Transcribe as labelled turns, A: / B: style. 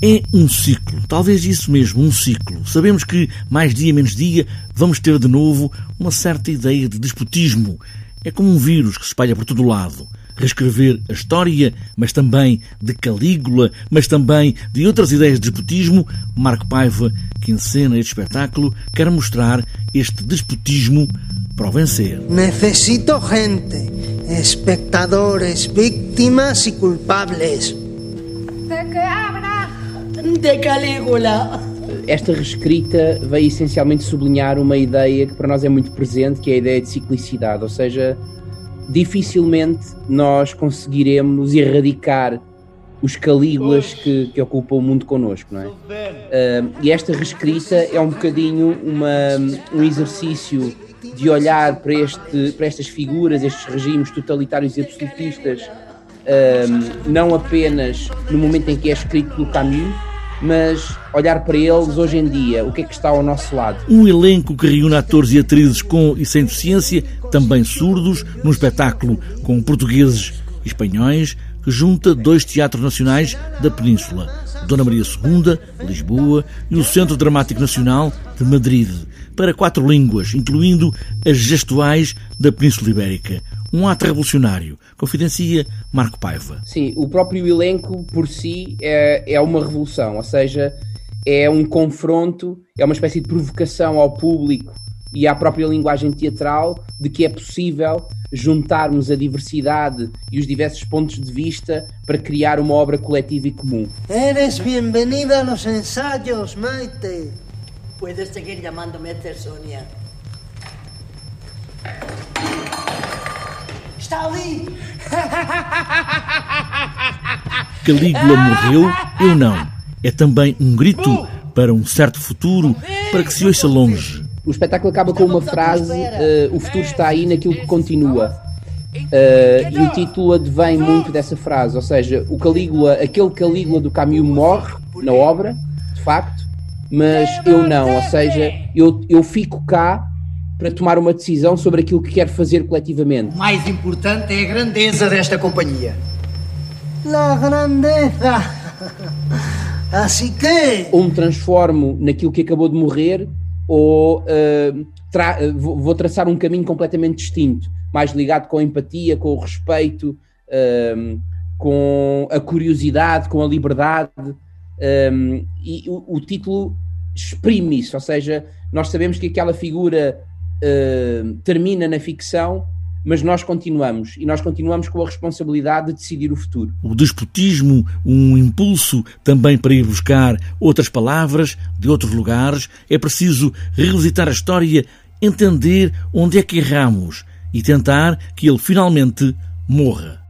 A: É um ciclo, talvez isso mesmo, um ciclo. Sabemos que, mais dia menos dia, vamos ter de novo uma certa ideia de despotismo. É como um vírus que se espalha por todo o lado. Reescrever a história, mas também de Calígula, mas também de outras ideias de despotismo, Marco Paiva, que encena este espetáculo, quer mostrar este despotismo para o vencer.
B: Necesito gente, espectadores, víctimas e culpables.
C: De que abra
D: de Calígula.
E: Esta reescrita veio essencialmente sublinhar uma ideia que para nós é muito presente, que é a ideia de ciclicidade, ou seja, dificilmente nós conseguiremos erradicar os calígulas que, que ocupam o mundo connosco, não é? Uh, e esta reescrita é um bocadinho uma, um exercício de olhar para, este, para estas figuras, estes regimes totalitários e absolutistas, uh, não apenas no momento em que é escrito pelo Camus, mas olhar para eles hoje em dia, o que é que está ao nosso lado?
A: Um elenco que reúne atores e atrizes com e sem deficiência, também surdos, num espetáculo com portugueses e espanhóis, que junta dois teatros nacionais da Península, Dona Maria II, Lisboa, e o Centro Dramático Nacional de Madrid, para quatro línguas, incluindo as gestuais da Península Ibérica. Um ato revolucionário, confidencia Marco Paiva.
E: Sim, o próprio elenco por si é, é uma revolução, ou seja, é um confronto, é uma espécie de provocação ao público e à própria linguagem teatral de que é possível juntarmos a diversidade e os diversos pontos de vista para criar uma obra coletiva e comum.
B: Eres bem-vinda aos ensaios, Maite.
D: Puedes seguir chamando-me Sonia. Está ali!
A: Calígula morreu, eu não. É também um grito para um certo futuro, para que se ouça longe.
E: O espetáculo acaba com uma frase: uh, O futuro está aí naquilo que continua. Uh, e o título advém muito dessa frase, ou seja, o Calígula, aquele Calígula do Camus morre na obra, de facto, mas eu não, ou seja, eu, eu fico cá para tomar uma decisão sobre aquilo que quero fazer coletivamente.
D: O mais importante é a grandeza desta companhia.
B: La grandeza! Assim que.
E: Ou me transformo naquilo que acabou de morrer, ou uh, tra vou traçar um caminho completamente distinto, mais ligado com a empatia, com o respeito, uh, com a curiosidade, com a liberdade. Um, e o, o, título exprime isso, ou seja, nós sabemos que aquela figura uh, termina na ficção, mas nós continuamos e nós continuamos com a responsabilidade de decidir o futuro.
A: O despotismo, um impulso também para ir buscar outras palavras de outros lugares, é preciso revisitar a história, entender onde é que erramos e tentar que ele finalmente morra.